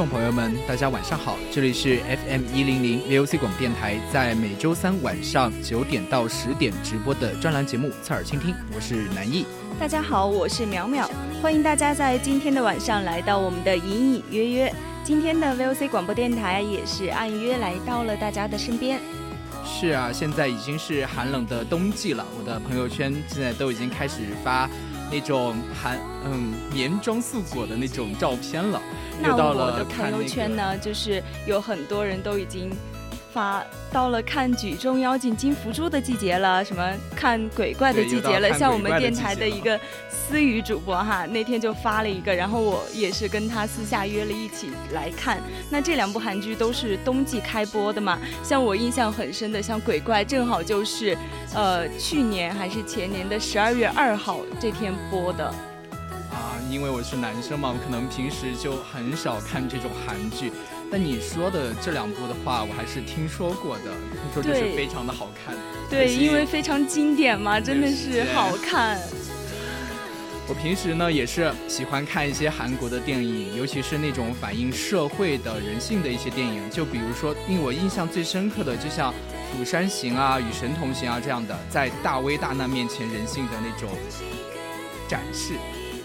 众朋友们，大家晚上好，这里是 FM 一零零 VOC 广播电台，在每周三晚上九点到十点直播的专栏节目《侧耳倾听》，我是南艺。大家好，我是淼淼，欢迎大家在今天的晚上来到我们的隐隐约约。今天的 VOC 广播电台也是按约来到了大家的身边。是啊，现在已经是寒冷的冬季了，我的朋友圈现在都已经开始发。那种含嗯年装素裹的那种照片了，那我的朋友圈呢，就是有很多人都已经。发到了看举重妖精金福珠的季节了，什么看鬼怪的季节了？像我们电台的一个思雨主播哈，那天就发了一个，然后我也是跟他私下约了一起来看。那这两部韩剧都是冬季开播的嘛？像我印象很深的，像鬼怪正好就是，呃，去年还是前年的十二月二号这天播的。啊，因为我是男生嘛，我可能平时就很少看这种韩剧。那你说的这两部的话，我还是听说过的，听说就是非常的好看。对，因为非常经典嘛，真的是好看。我平时呢也是喜欢看一些韩国的电影，尤其是那种反映社会的人性的一些电影。就比如说，令我印象最深刻的，就像《釜山行》啊，《与神同行》啊这样的，在大危大难面前人性的那种展示。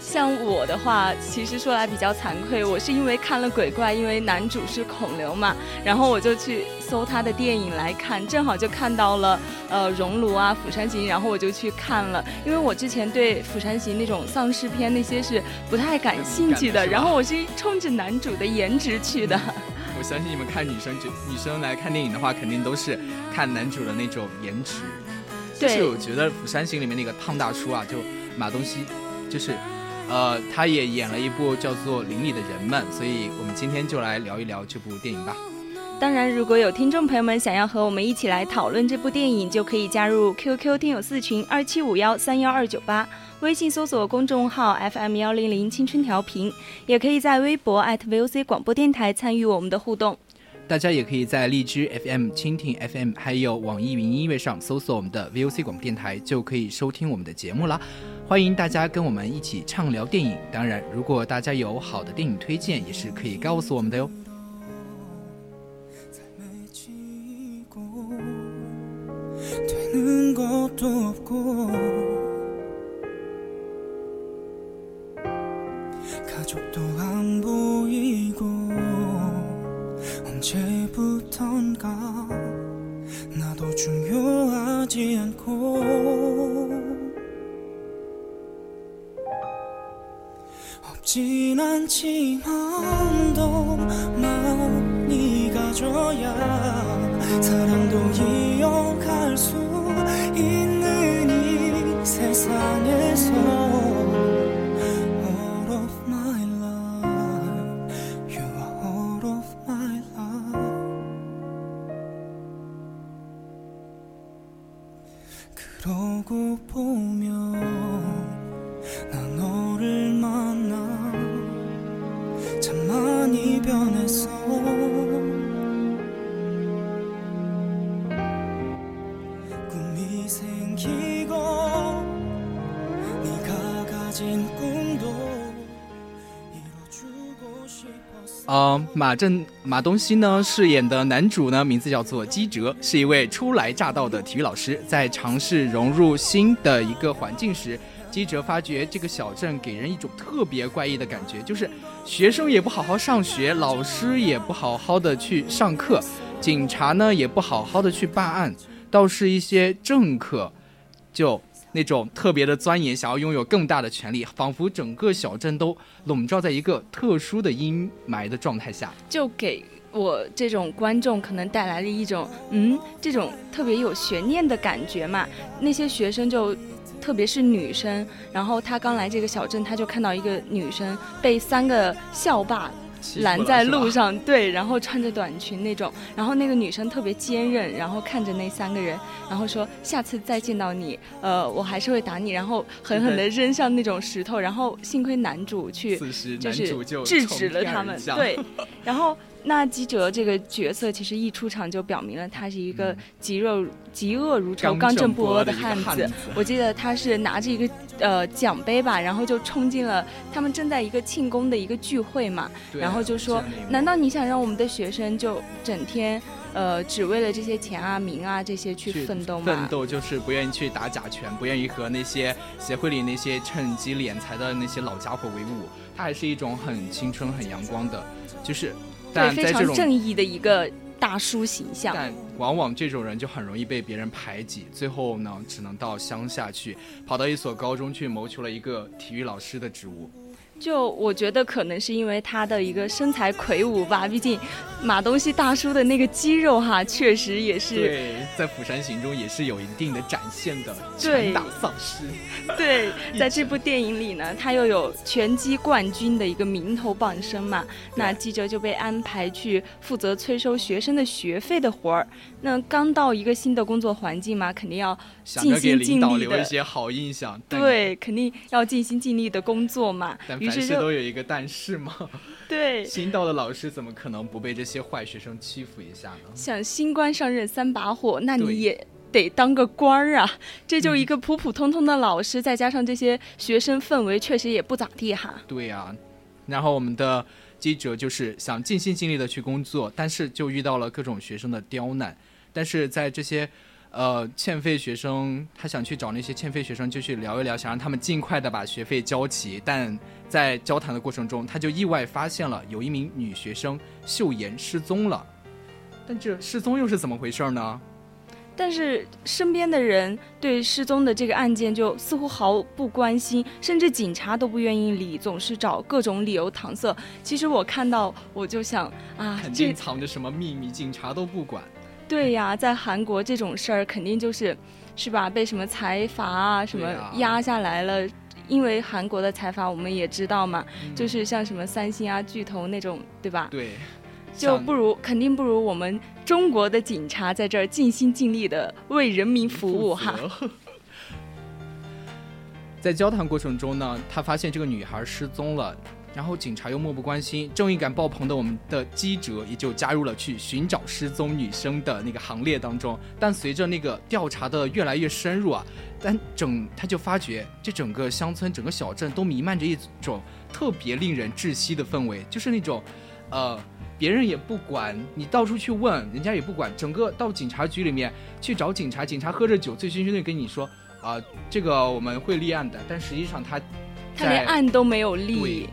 像我的话，其实说来比较惭愧，我是因为看了鬼怪，因为男主是孔刘嘛，然后我就去搜他的电影来看，正好就看到了呃熔炉啊、釜山行，然后我就去看了，因为我之前对釜山行那种丧尸片那些是不太感兴趣的，然后我是冲着男主的颜值去的。我相信你们看女生就女生来看电影的话，肯定都是看男主的那种颜值。对，我觉得釜山行里面那个胖大叔啊，就马东锡，就是。呃，他也演了一部叫做《邻里的人们》，所以我们今天就来聊一聊这部电影吧。当然，如果有听众朋友们想要和我们一起来讨论这部电影，就可以加入 QQ 听友四群二七五幺三幺二九八，微信搜索公众号 FM 幺零零青春调频，也可以在微博 @VOC 广播电台参与我们的互动。大家也可以在荔枝 fm 蜻蜓 fm 还有网易云音乐上搜索我们的 voc 广播电台就可以收听我们的节目啦。欢迎大家跟我们一起畅聊电影。当然如果大家有好的电影推荐也是可以告诉我们的哟。 언제부턴가 나도 중요하지 않고 없진 않지만도 많이 가져야 사랑도 이어갈 수 있는 이 세상에서. 嗯，马正马东锡呢饰演的男主呢，名字叫做基哲，是一位初来乍到的体育老师。在尝试融入新的一个环境时，记者发觉这个小镇给人一种特别怪异的感觉，就是学生也不好好上学，老师也不好好的去上课，警察呢也不好好的去办案，倒是一些政客就。那种特别的钻研，想要拥有更大的权利，仿佛整个小镇都笼罩在一个特殊的阴霾的状态下，就给我这种观众可能带来了一种嗯，这种特别有悬念的感觉嘛。那些学生就，特别是女生，然后他刚来这个小镇，他就看到一个女生被三个校霸。拦在路上，对，然后穿着短裙那种，然后那个女生特别坚韧，然后看着那三个人，然后说下次再见到你，呃，我还是会打你，然后狠狠地扔上那种石头，然后幸亏男主去就是制止了他们，对，然后。那基哲这个角色其实一出场就表明了他是一个极肉嫉恶如仇、刚正不阿的汉子。我记得他是拿着一个呃奖杯吧，然后就冲进了他们正在一个庆功的一个聚会嘛，然后就说：“难道你想让我们的学生就整天呃只为了这些钱啊、名啊这些去奋斗吗？”奋斗就是不愿意去打假拳，不愿意和那些协会里那些趁机敛财的那些老家伙为伍。他还是一种很青春、很阳光的，就是。对，非常正义的一个大叔形象。但往往这种人就很容易被别人排挤，最后呢，只能到乡下去，跑到一所高中去谋求了一个体育老师的职务。就我觉得可能是因为他的一个身材魁梧吧，毕竟马东锡大叔的那个肌肉哈，确实也是对，在《釜山行》中也是有一定的展现的，拳打丧尸。对，在这部电影里呢，他又有拳击冠军的一个名头傍身嘛，那记者就被安排去负责催收学生的学费的活儿。那刚到一个新的工作环境嘛，肯定要尽心尽力的留一些好印象。对，肯定要尽心尽力的工作嘛。于是都有一个但是嘛。对，新到的老师怎么可能不被这些坏学生欺负一下呢？想新官上任三把火，那你也得当个官儿啊。这就一个普普通通的老师，再加上这些学生氛围确实也不咋地哈。对呀，然后我们的记者就是想尽心尽力的去工作，但是就遇到了各种学生的刁难。但是在这些，呃，欠费学生，他想去找那些欠费学生，就去聊一聊，想让他们尽快的把学费交齐。但在交谈的过程中，他就意外发现了有一名女学生秀妍失踪了。但这失踪又是怎么回事呢？但是身边的人对失踪的这个案件就似乎毫不关心，甚至警察都不愿意理，总是找各种理由搪塞。其实我看到，我就想啊，肯定藏着什么秘密，警察都不管。对呀，在韩国这种事儿肯定就是，是吧？被什么财阀啊什么压下来了？因为韩国的财阀我们也知道嘛，就是像什么三星啊巨头那种，对吧？对，就不如肯定不如我们中国的警察在这儿尽心尽力的为人民服务哈。在交谈过程中呢，他发现这个女孩失踪了。然后警察又漠不关心，正义感爆棚的我们的基哲也就加入了去寻找失踪女生的那个行列当中。但随着那个调查的越来越深入啊，但整他就发觉这整个乡村、整个小镇都弥漫着一种特别令人窒息的氛围，就是那种，呃，别人也不管你到处去问，人家也不管，整个到警察局里面去找警察，警察喝着酒醉醺醺的跟你说啊，这个我们会立案的，但实际上他他连案都没有立。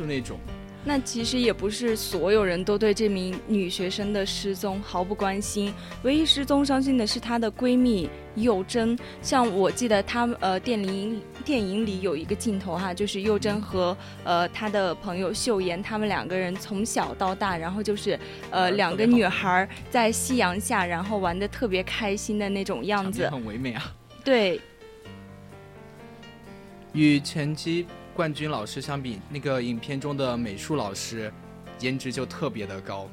就那种，那其实也不是所有人都对这名女学生的失踪毫不关心，唯一失踪伤心的是她的闺蜜幼珍。像我记得她呃电影电影里有一个镜头哈，就是幼珍和呃她的朋友秀妍，她们两个人从小到大，然后就是呃两个女孩在夕阳下，然后玩的特别开心的那种样子，很唯美啊。对，与前期。冠军老师相比，那个影片中的美术老师，颜值就特别的高。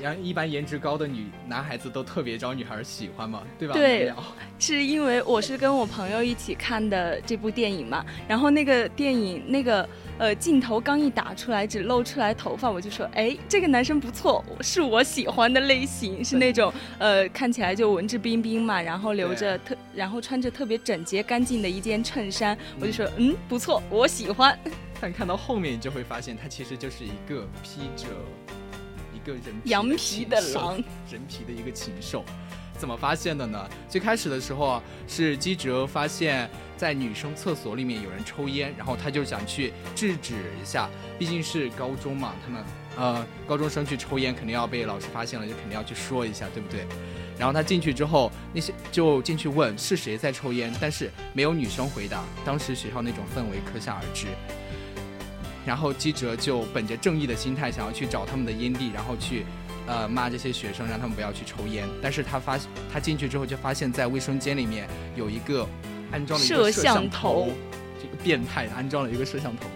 然一般颜值高的女男孩子都特别招女孩喜欢嘛，对吧？对，是因为我是跟我朋友一起看的这部电影嘛，然后那个电影那个。呃，镜头刚一打出来，只露出来头发，我就说，哎，这个男生不错，是我喜欢的类型，是那种呃，看起来就文质彬彬嘛，然后留着特，然后穿着特别整洁干净的一件衬衫，我就说，嗯，不错，我喜欢。但看到后面，你就会发现，他其实就是一个披着一个人羊皮的狼，人皮的一个禽兽。怎么发现的呢？最开始的时候是基哲发现，在女生厕所里面有人抽烟，然后他就想去制止一下，毕竟是高中嘛，他们呃高中生去抽烟肯定要被老师发现了，就肯定要去说一下，对不对？然后他进去之后，那些就进去问是谁在抽烟，但是没有女生回答。当时学校那种氛围可想而知。然后基哲就本着正义的心态，想要去找他们的烟蒂，然后去。呃，骂这些学生，让他们不要去抽烟。但是他发，他进去之后就发现，在卫生间里面有一个安装了一个摄像头，这个变态安装了一个摄像头。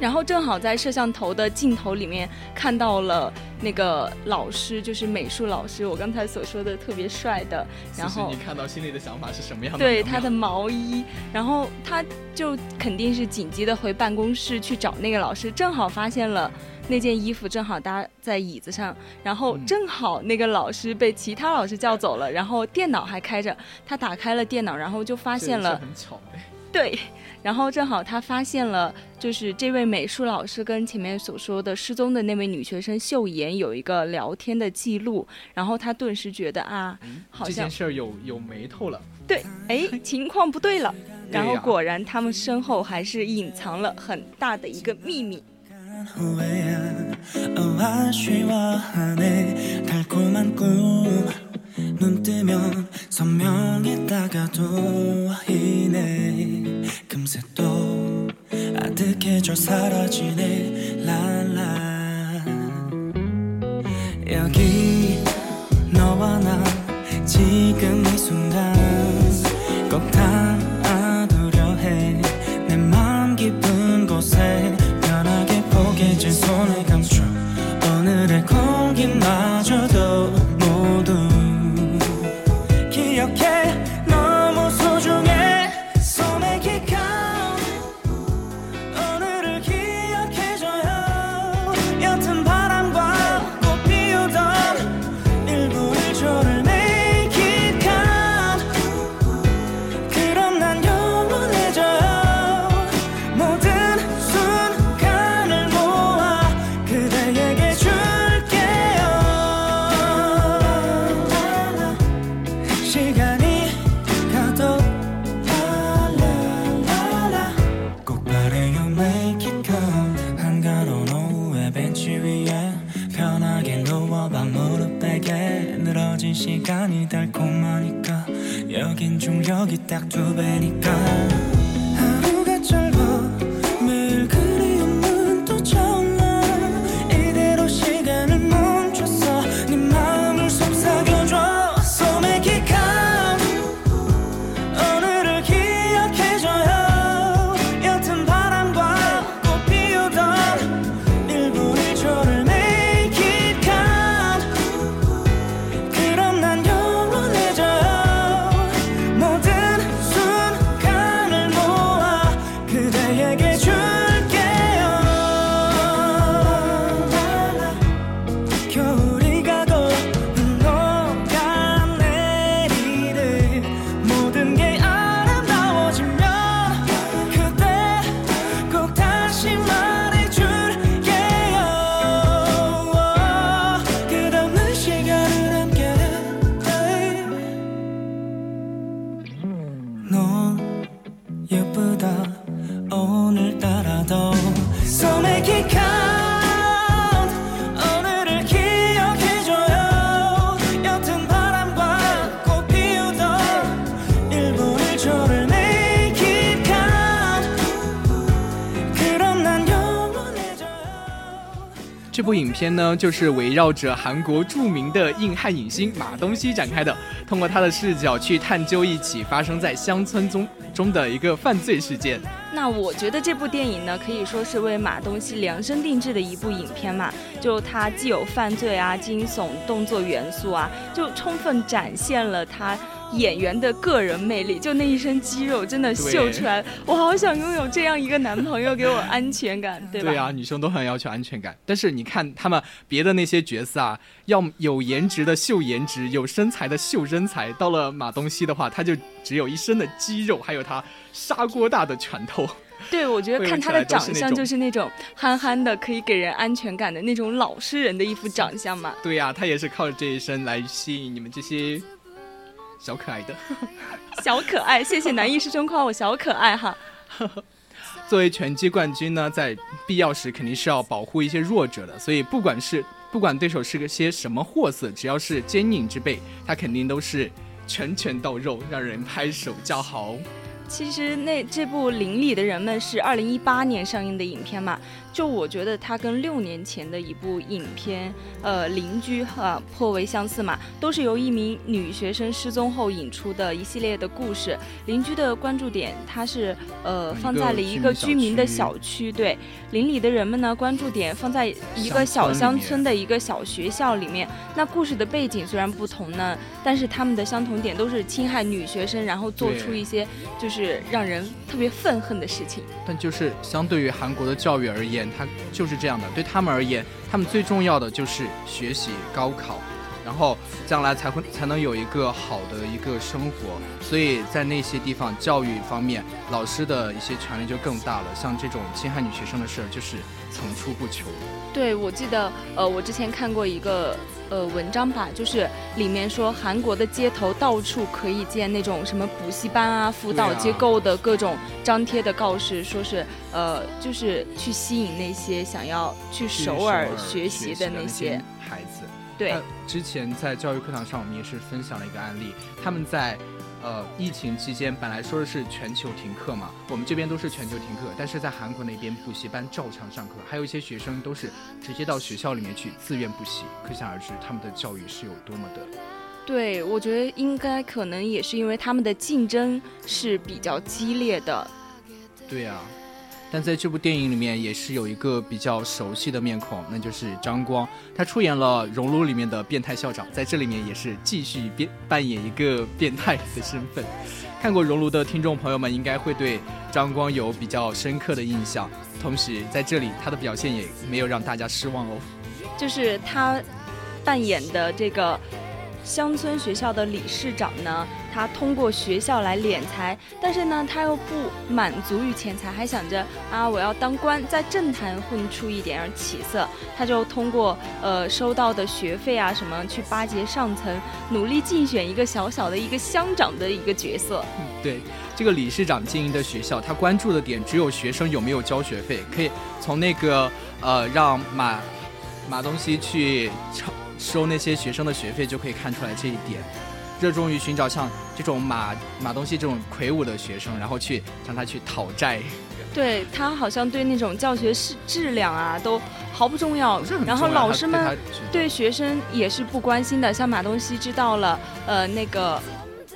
然后正好在摄像头的镜头里面看到了那个老师，就是美术老师，我刚才所说的特别帅的。然后你看到心里的想法是什么样的？对他的毛衣，然后他就肯定是紧急的回办公室去找那个老师，正好发现了。那件衣服正好搭在椅子上，然后正好那个老师被其他老师叫走了，然后电脑还开着，他打开了电脑，然后就发现了，很巧对，然后正好他发现了，就是这位美术老师跟前面所说的失踪的那位女学生秀妍有一个聊天的记录，然后他顿时觉得啊，好像这件事有有眉头了，对，哎，情况不对了，然后果然他们身后还是隐藏了很大的一个秘密。 꿈눈 뜨면 선명했다가도 이네. 금세 또 아득해져 사라지네. 랄라. 여기 너와 나 지금 이 순간 중력이 딱두 배니까 내게 주 这部影片呢，就是围绕着韩国著名的硬汉影星马东锡展开的，通过他的视角去探究一起发生在乡村中中的一个犯罪事件。那我觉得这部电影呢，可以说是为马东锡量身定制的一部影片嘛。就它既有犯罪啊、惊悚、动作元素啊，就充分展现了他。演员的个人魅力，就那一身肌肉，真的秀出来。我好想拥有这样一个男朋友，给我安全感，对吧？对啊，女生都很要求安全感。但是你看他们别的那些角色啊，要有颜值的秀颜值，有身材的秀身材。到了马东锡的话，他就只有一身的肌肉，还有他砂锅大的拳头。对，我觉得看他的长相就是那种憨憨的，可以给人安全感的那种老实人的一副长相嘛。对呀，他也是靠着这一身来吸引你们这些。小可爱的，小可爱，谢谢男艺师兄夸我小可爱哈。作为拳击冠军呢，在必要时肯定是要保护一些弱者的，所以不管是不管对手是个些什么货色，只要是坚硬之辈，他肯定都是拳拳到肉，让人拍手叫好。其实那这部《邻里的人们》是二零一八年上映的影片嘛。就我觉得它跟六年前的一部影片，呃，邻居哈颇为相似嘛，都是由一名女学生失踪后引出的一系列的故事。邻居的关注点，它是呃放在了一个居民的小区，对邻里的人们呢，关注点放在一个小乡村的一个小学校里面。那故事的背景虽然不同呢，但是他们的相同点都是侵害女学生，然后做出一些就是让人特别愤恨的事情。但就是相对于韩国的教育而言。他就是这样的，对他们而言，他们最重要的就是学习、高考，然后将来才会才能有一个好的一个生活。所以在那些地方，教育方面，老师的一些权利就更大了。像这种侵害女学生的事儿，就是层出不穷。对，我记得，呃，我之前看过一个。呃，文章吧，就是里面说韩国的街头到处可以见那种什么补习班啊、辅导机构的各种张贴的告示，说是呃，就是去吸引那些想要去首尔学习的那些孩子。对，之前在教育课堂上，我们也是分享了一个案例，他们在。呃，疫情期间本来说的是全球停课嘛，我们这边都是全球停课，但是在韩国那边补习班照常上课，还有一些学生都是直接到学校里面去自愿补习，可想而知他们的教育是有多么的。对，我觉得应该可能也是因为他们的竞争是比较激烈的。对呀。但在这部电影里面，也是有一个比较熟悉的面孔，那就是张光。他出演了《熔炉》里面的变态校长，在这里面也是继续变扮演一个变态的身份。看过《熔炉》的听众朋友们，应该会对张光有比较深刻的印象。同时，在这里他的表现也没有让大家失望哦。就是他扮演的这个。乡村学校的理事长呢，他通过学校来敛财，但是呢，他又不满足于钱财，还想着啊，我要当官，在政坛混出一点起色。他就通过呃收到的学费啊什么，去巴结上层，努力竞选一个小小的一个乡长的一个角色。对，这个理事长经营的学校，他关注的点只有学生有没有交学费，可以从那个呃让马马东锡去抄。收那些学生的学费就可以看出来这一点，热衷于寻找像这种马马东锡这种魁梧的学生，然后去让他去讨债。对他好像对那种教学质质量啊都毫不重要，然后老师们对学生也是不关心的。像马东锡知道了，呃，那个。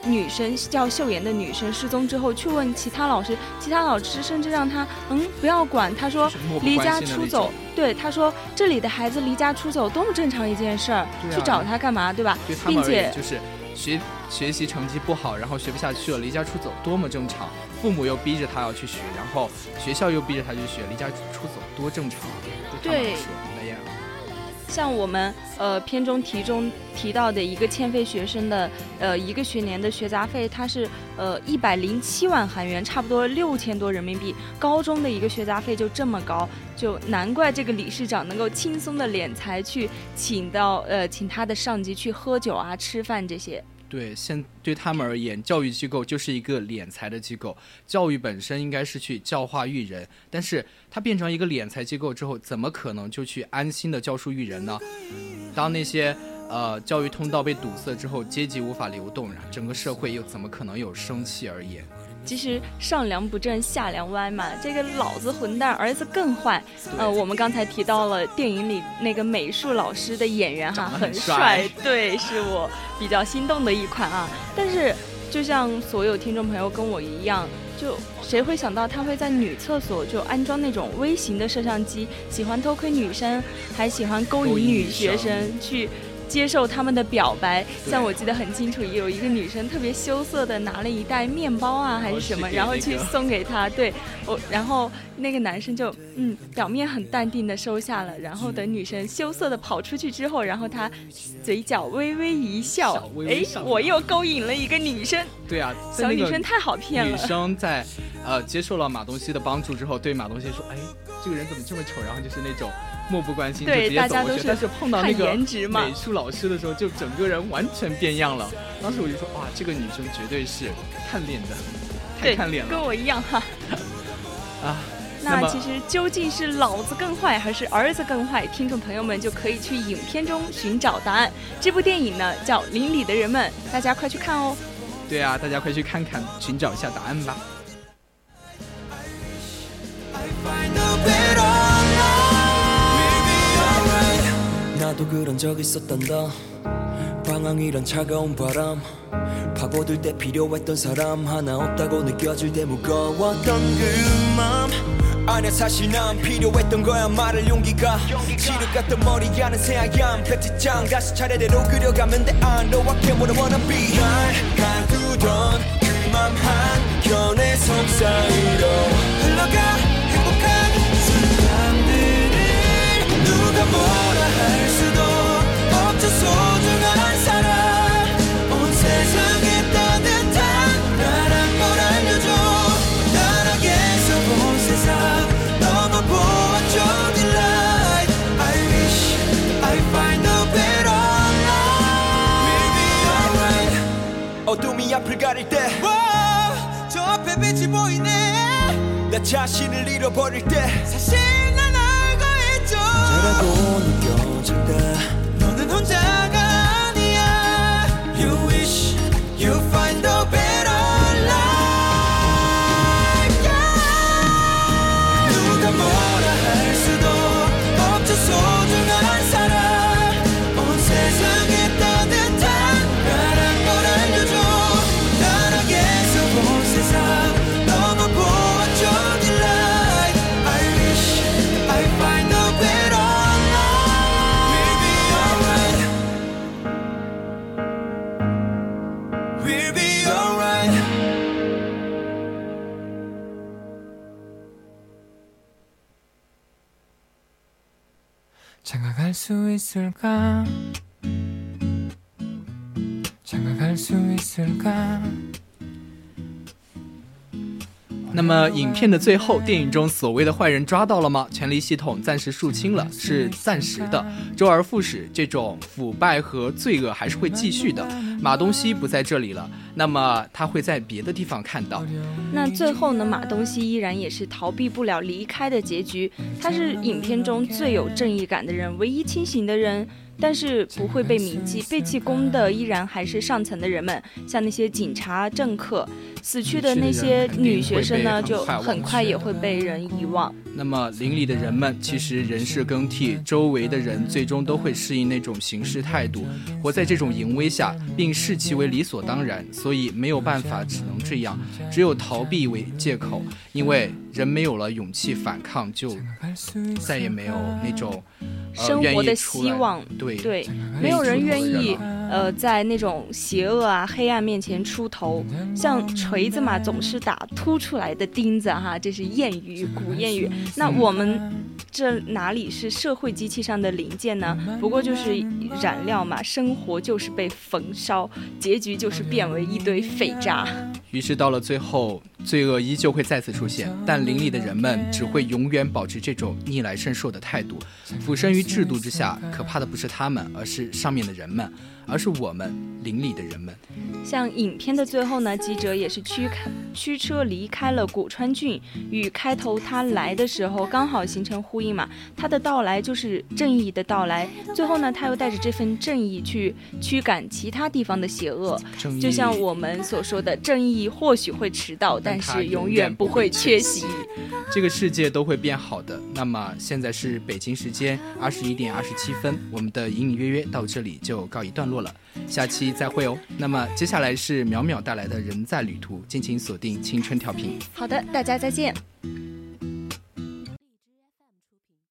女生叫秀妍的女生失踪之后，去问其他老师，其他老师甚至让他嗯不要管。他说离家出走，对他说这里的孩子离家出走多么正常一件事儿，去找他干嘛，对吧？并且就是学学习成绩不好，然后学不下去了，离家出走多么正常。父母又逼着他要去学，然后学校又逼着他去学，离家出走多正常。对他们来说。像我们呃片中题中提到的一个欠费学生的呃一个学年的学杂费，它是呃一百零七万韩元，差不多六千多人民币。高中的一个学杂费就这么高，就难怪这个理事长能够轻松的敛财去请到呃请他的上级去喝酒啊吃饭这些。对，现对他们而言，教育机构就是一个敛财的机构。教育本身应该是去教化育人，但是它变成一个敛财机构之后，怎么可能就去安心的教书育人呢？当那些呃教育通道被堵塞之后，阶级无法流动，整个社会又怎么可能有生气而言？其实上梁不正下梁歪嘛，这个老子混蛋，儿子更坏。呃，我们刚才提到了电影里那个美术老师的演员哈，很帅，对，是我比较心动的一款啊。但是，就像所有听众朋友跟我一样，就谁会想到他会在女厕所就安装那种微型的摄像机，喜欢偷窥女生，还喜欢勾引女学生去。接受他们的表白，像我记得很清楚，有一个女生特别羞涩的拿了一袋面包啊，还是什么，然后去送给他。对，我，然后那个男生就嗯，表面很淡定的收下了，然后等女生羞涩的跑出去之后，然后他嘴角微微一笑，哎，我又勾引了一个女生。对啊，小女生太好骗了。女生在呃接受了马东锡的帮助之后，对马东锡说，哎，这个人怎么这么丑？然后就是那种。漠不关心就直接走过去，但是碰到那个美术老师的时候，就整个人完全变样了。当时我就说，哇，这个女生绝对是看脸的，太看脸了，跟我一样哈。啊，那其实究竟是老子更坏还是儿子更坏？听众朋友们就可以去影片中寻找答案。这部电影呢叫《邻里的人们》，大家快去看哦。对啊，大家快去看看，寻找一下答案吧。 나도 그런 적 있었단다. 방황이란 차가운 바람. 파고들 때 필요했던 사람 하나 없다고 느껴질 때 무거웠던 그맘 아냐 사실 난 필요했던 거야. 말할 용기가 지륵 같던 머리 안에 새하얀 백지장. 다시 차례대로 그려가면 돼. I know I can't what I wanna be. 날 가두던 그맘 한켠에 속사이로 흘러가 행복한 순간들을 누가 뭐 어둠이 앞을 가릴 때, 와, 저 앞에 빛이 보이네. 나 자신을 잃어버릴 때, 사실 저라고 느껴질 때 너는 혼자가 아니야. You wish you find 장가갈 수 있을까? 장가갈 수 있을까 那么，影片的最后，电影中所谓的坏人抓到了吗？权力系统暂时肃清了，是暂时的，周而复始，这种腐败和罪恶还是会继续的。马东锡不在这里了，那么他会在别的地方看到。那最后呢？马东锡依然也是逃避不了离开的结局。他是影片中最有正义感的人，唯一清醒的人。但是不会被铭记，被记功的依然还是上层的人们，像那些警察、政客，死去的那些女学生呢，就很快也会被人遗忘。那么邻里的人们，其实人事更替，周围的人最终都会适应那种行事态度，活在这种淫威下，并视其为理所当然，所以没有办法，只能这样，只有逃避为借口，因为人没有了勇气反抗，就再也没有那种。生活的希望，对对，没有人愿意，呃，在那种邪恶啊、黑暗面前出头。像锤子嘛，总是打凸出来的钉子哈，这是谚语，古谚语。那我们这哪里是社会机器上的零件呢？不过就是燃料嘛，生活就是被焚烧，结局就是变为一堆废渣。于是到了最后，罪恶依旧会再次出现，但邻里的人们只会永远保持这种逆来顺受的态度，俯身于制度之下。可怕的不是他们，而是上面的人们，而是我们邻里的人们。像影片的最后呢，记者也是驱开驱车离开了古川郡，与开头他来的时候刚好形成呼应嘛。他的到来就是正义的到来，最后呢，他又带着这份正义去驱赶其他地方的邪恶。就像我们所说的，正义或许会迟到，但但是永远不会缺席。这个世界都会变好的。那么现在是北京时间二十一点二十七分，我们的隐隐约约到这里就告一段落了，下期再会哦。那么接下来是淼淼带来的人在旅途，敬请锁定青春调频。好的，大家再见。